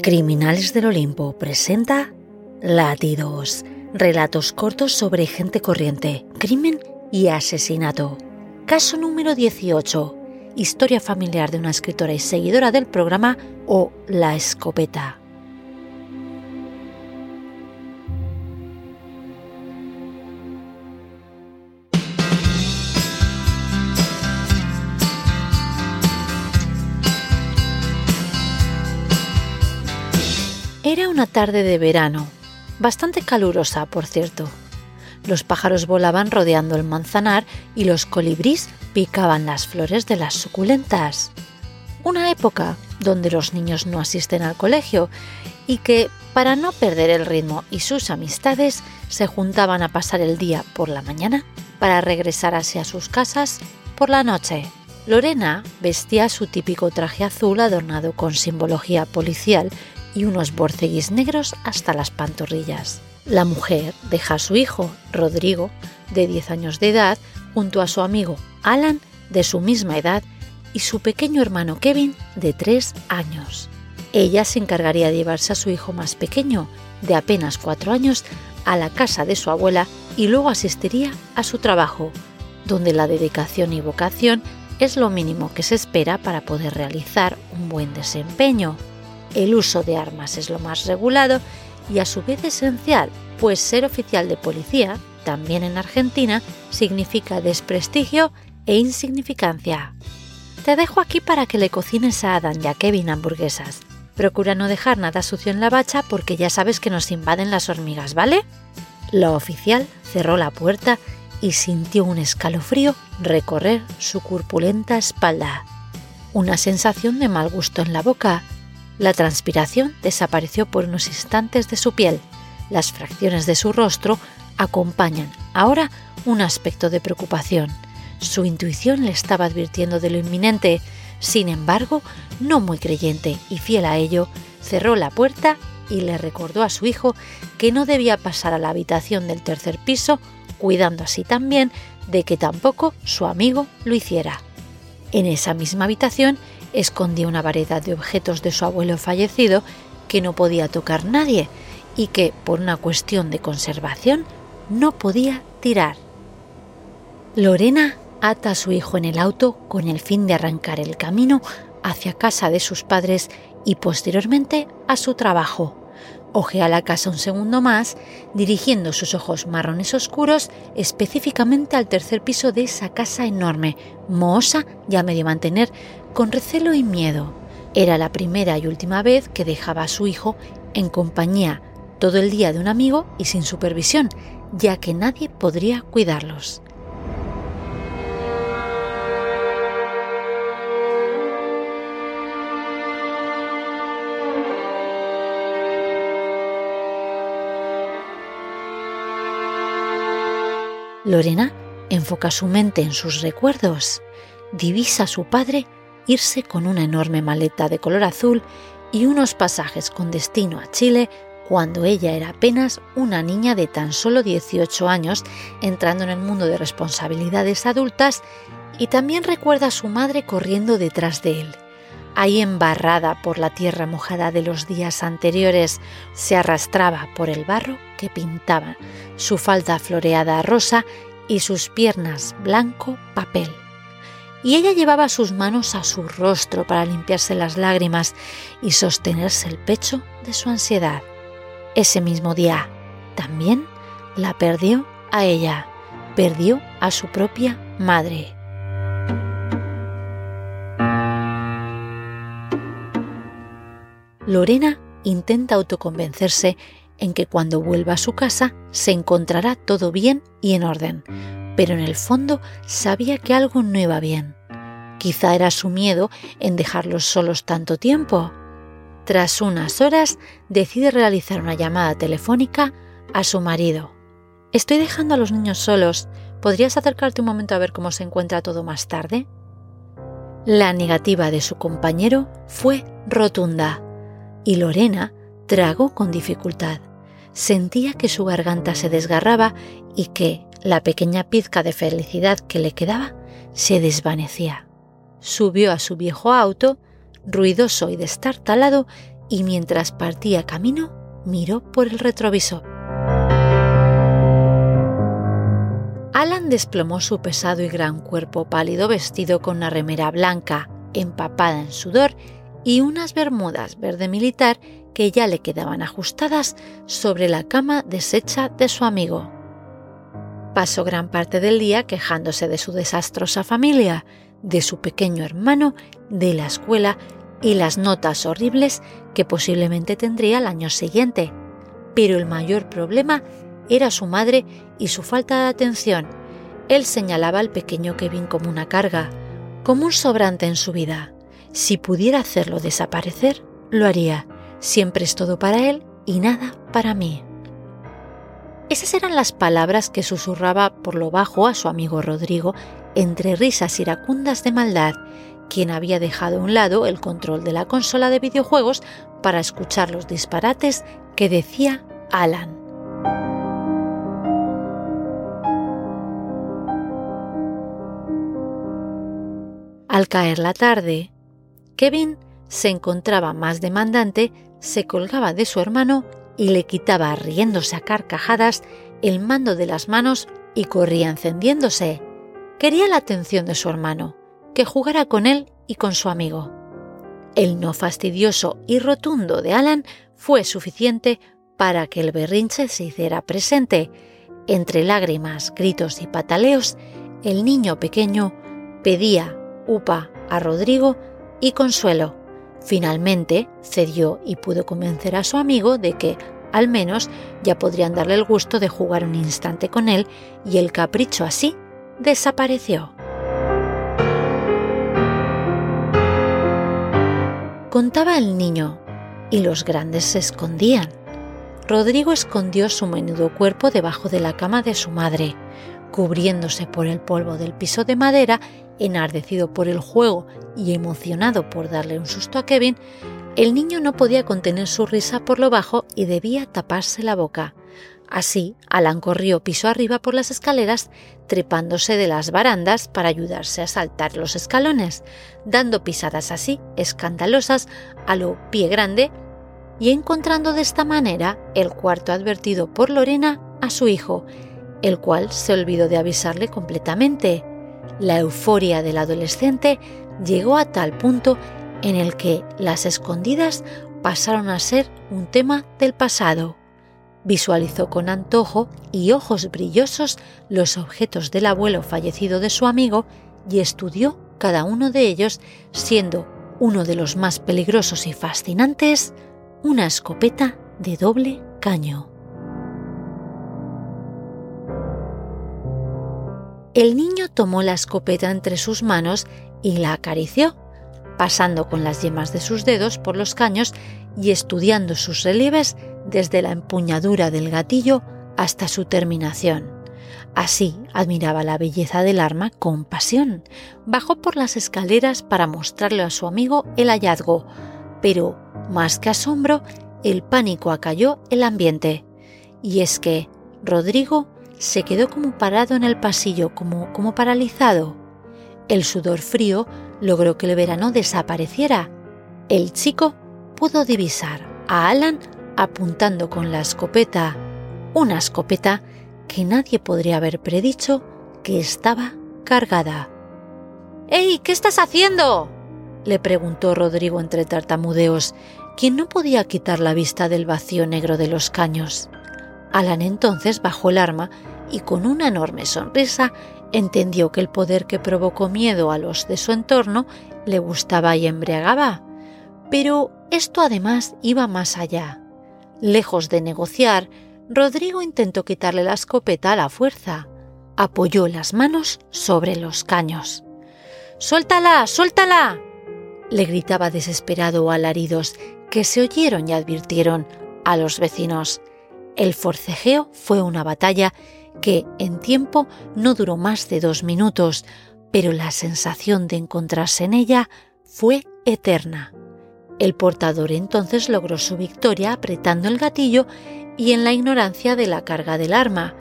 Criminales del Olimpo presenta Latidos. Relatos cortos sobre gente corriente, crimen y asesinato. Caso número 18. Historia familiar de una escritora y seguidora del programa o La Escopeta. Era una tarde de verano, bastante calurosa, por cierto. Los pájaros volaban rodeando el manzanar y los colibrís picaban las flores de las suculentas. Una época donde los niños no asisten al colegio y que, para no perder el ritmo y sus amistades, se juntaban a pasar el día por la mañana para regresar hacia sus casas por la noche. Lorena vestía su típico traje azul adornado con simbología policial y unos borceguis negros hasta las pantorrillas. La mujer deja a su hijo, Rodrigo, de 10 años de edad, junto a su amigo Alan, de su misma edad, y su pequeño hermano Kevin, de 3 años. Ella se encargaría de llevarse a su hijo más pequeño, de apenas 4 años, a la casa de su abuela y luego asistiría a su trabajo, donde la dedicación y vocación es lo mínimo que se espera para poder realizar un buen desempeño. El uso de armas es lo más regulado y a su vez esencial, pues ser oficial de policía, también en Argentina, significa desprestigio e insignificancia. Te dejo aquí para que le cocines a Adam y a Kevin hamburguesas. Procura no dejar nada sucio en la bacha porque ya sabes que nos invaden las hormigas, ¿vale? La oficial cerró la puerta y sintió un escalofrío recorrer su corpulenta espalda. Una sensación de mal gusto en la boca la transpiración desapareció por unos instantes de su piel. Las fracciones de su rostro acompañan ahora un aspecto de preocupación. Su intuición le estaba advirtiendo de lo inminente. Sin embargo, no muy creyente y fiel a ello, cerró la puerta y le recordó a su hijo que no debía pasar a la habitación del tercer piso, cuidando así también de que tampoco su amigo lo hiciera. En esa misma habitación escondía una variedad de objetos de su abuelo fallecido que no podía tocar nadie y que, por una cuestión de conservación, no podía tirar. Lorena ata a su hijo en el auto con el fin de arrancar el camino hacia casa de sus padres y posteriormente a su trabajo. Ojea la casa un segundo más, dirigiendo sus ojos marrones oscuros específicamente al tercer piso de esa casa enorme, mohosa ya medio mantener, con recelo y miedo. Era la primera y última vez que dejaba a su hijo en compañía todo el día de un amigo y sin supervisión, ya que nadie podría cuidarlos. Lorena enfoca su mente en sus recuerdos, divisa a su padre irse con una enorme maleta de color azul y unos pasajes con destino a Chile cuando ella era apenas una niña de tan solo 18 años entrando en el mundo de responsabilidades adultas y también recuerda a su madre corriendo detrás de él. Ahí embarrada por la tierra mojada de los días anteriores, se arrastraba por el barro que pintaba su falda floreada rosa y sus piernas blanco papel. Y ella llevaba sus manos a su rostro para limpiarse las lágrimas y sostenerse el pecho de su ansiedad. Ese mismo día también la perdió a ella, perdió a su propia madre. Lorena intenta autoconvencerse en que cuando vuelva a su casa se encontrará todo bien y en orden, pero en el fondo sabía que algo no iba bien. Quizá era su miedo en dejarlos solos tanto tiempo. Tras unas horas, decide realizar una llamada telefónica a su marido. Estoy dejando a los niños solos. ¿Podrías acercarte un momento a ver cómo se encuentra todo más tarde? La negativa de su compañero fue rotunda y Lorena tragó con dificultad. Sentía que su garganta se desgarraba y que la pequeña pizca de felicidad que le quedaba se desvanecía. Subió a su viejo auto, ruidoso y destartalado, y mientras partía camino, miró por el retrovisor. Alan desplomó su pesado y gran cuerpo pálido vestido con una remera blanca, empapada en sudor, y unas bermudas verde militar que ya le quedaban ajustadas sobre la cama deshecha de su amigo. Pasó gran parte del día quejándose de su desastrosa familia, de su pequeño hermano, de la escuela y las notas horribles que posiblemente tendría el año siguiente. Pero el mayor problema era su madre y su falta de atención. Él señalaba al pequeño Kevin como una carga, como un sobrante en su vida. Si pudiera hacerlo desaparecer, lo haría. Siempre es todo para él y nada para mí. Esas eran las palabras que susurraba por lo bajo a su amigo Rodrigo entre risas iracundas de maldad, quien había dejado a un lado el control de la consola de videojuegos para escuchar los disparates que decía Alan. Al caer la tarde, Kevin se encontraba más demandante, se colgaba de su hermano y le quitaba riéndose a carcajadas el mando de las manos y corría encendiéndose. Quería la atención de su hermano, que jugara con él y con su amigo. El no fastidioso y rotundo de Alan fue suficiente para que el berrinche se hiciera presente. Entre lágrimas, gritos y pataleos, el niño pequeño pedía upa a Rodrigo y consuelo. Finalmente cedió y pudo convencer a su amigo de que, al menos, ya podrían darle el gusto de jugar un instante con él y el capricho así desapareció. Contaba el niño y los grandes se escondían. Rodrigo escondió su menudo cuerpo debajo de la cama de su madre, cubriéndose por el polvo del piso de madera Enardecido por el juego y emocionado por darle un susto a Kevin, el niño no podía contener su risa por lo bajo y debía taparse la boca. Así, Alan corrió piso arriba por las escaleras, trepándose de las barandas para ayudarse a saltar los escalones, dando pisadas así escandalosas a lo pie grande y encontrando de esta manera el cuarto advertido por Lorena a su hijo, el cual se olvidó de avisarle completamente. La euforia del adolescente llegó a tal punto en el que las escondidas pasaron a ser un tema del pasado. Visualizó con antojo y ojos brillosos los objetos del abuelo fallecido de su amigo y estudió cada uno de ellos, siendo uno de los más peligrosos y fascinantes una escopeta de doble caño. El niño tomó la escopeta entre sus manos y la acarició, pasando con las yemas de sus dedos por los caños y estudiando sus relieves desde la empuñadura del gatillo hasta su terminación. Así admiraba la belleza del arma con pasión. Bajó por las escaleras para mostrarle a su amigo el hallazgo, pero, más que asombro, el pánico acalló el ambiente. Y es que Rodrigo se quedó como parado en el pasillo, como, como paralizado. El sudor frío logró que el verano desapareciera. El chico pudo divisar a Alan apuntando con la escopeta, una escopeta que nadie podría haber predicho que estaba cargada. ¡Ey! ¿Qué estás haciendo? le preguntó Rodrigo entre tartamudeos, quien no podía quitar la vista del vacío negro de los caños. Alan entonces bajó el arma y con una enorme sonrisa entendió que el poder que provocó miedo a los de su entorno le gustaba y embriagaba. Pero esto además iba más allá. Lejos de negociar, Rodrigo intentó quitarle la escopeta a la fuerza. Apoyó las manos sobre los caños. ¡Suéltala! ¡Suéltala! le gritaba desesperado alaridos, que se oyeron y advirtieron a los vecinos. El forcejeo fue una batalla que en tiempo no duró más de dos minutos, pero la sensación de encontrarse en ella fue eterna. El portador entonces logró su victoria apretando el gatillo y en la ignorancia de la carga del arma.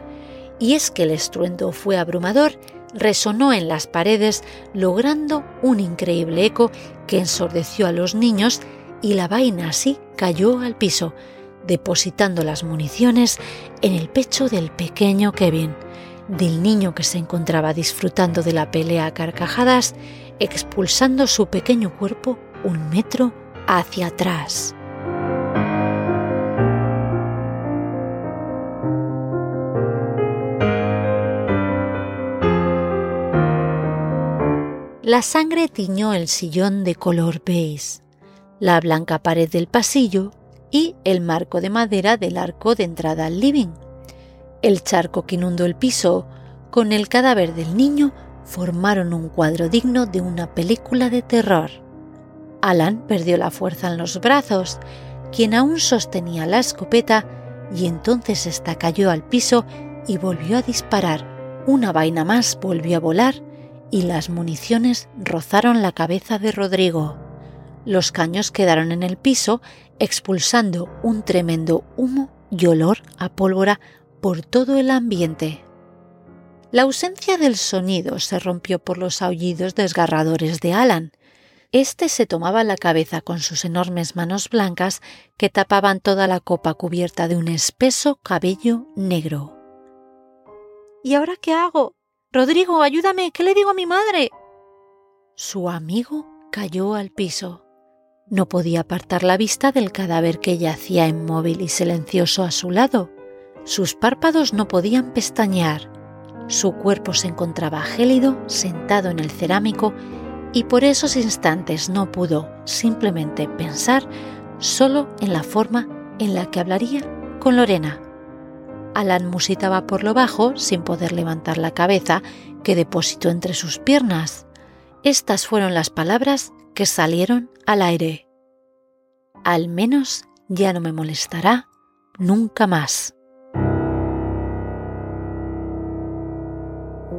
Y es que el estruendo fue abrumador, resonó en las paredes, logrando un increíble eco que ensordeció a los niños y la vaina así cayó al piso, depositando las municiones en el pecho del pequeño Kevin, del niño que se encontraba disfrutando de la pelea a carcajadas, expulsando su pequeño cuerpo un metro hacia atrás. La sangre tiñó el sillón de color beige, la blanca pared del pasillo y el marco de madera del arco de entrada al living. El charco que inundó el piso con el cadáver del niño formaron un cuadro digno de una película de terror. Alan perdió la fuerza en los brazos, quien aún sostenía la escopeta, y entonces ésta cayó al piso y volvió a disparar. Una vaina más volvió a volar y las municiones rozaron la cabeza de Rodrigo. Los caños quedaron en el piso expulsando un tremendo humo y olor a pólvora por todo el ambiente. La ausencia del sonido se rompió por los aullidos desgarradores de Alan. Este se tomaba la cabeza con sus enormes manos blancas que tapaban toda la copa cubierta de un espeso cabello negro. ¿Y ahora qué hago? Rodrigo, ayúdame, ¿qué le digo a mi madre? Su amigo cayó al piso. No podía apartar la vista del cadáver que yacía inmóvil y silencioso a su lado. Sus párpados no podían pestañear. Su cuerpo se encontraba gélido, sentado en el cerámico, y por esos instantes no pudo simplemente pensar solo en la forma en la que hablaría con Lorena. Alan musitaba por lo bajo, sin poder levantar la cabeza, que depositó entre sus piernas. Estas fueron las palabras que salieron al aire. Al menos ya no me molestará nunca más.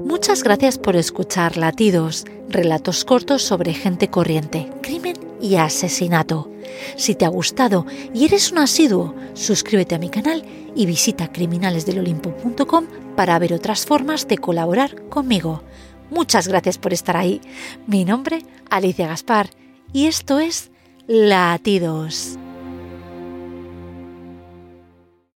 Muchas gracias por escuchar Latidos, relatos cortos sobre gente corriente, crimen y asesinato. Si te ha gustado y eres un asiduo, suscríbete a mi canal y visita criminalesdelolimpo.com para ver otras formas de colaborar conmigo. Muchas gracias por estar ahí. Mi nombre, Alicia Gaspar, y esto es Latidos.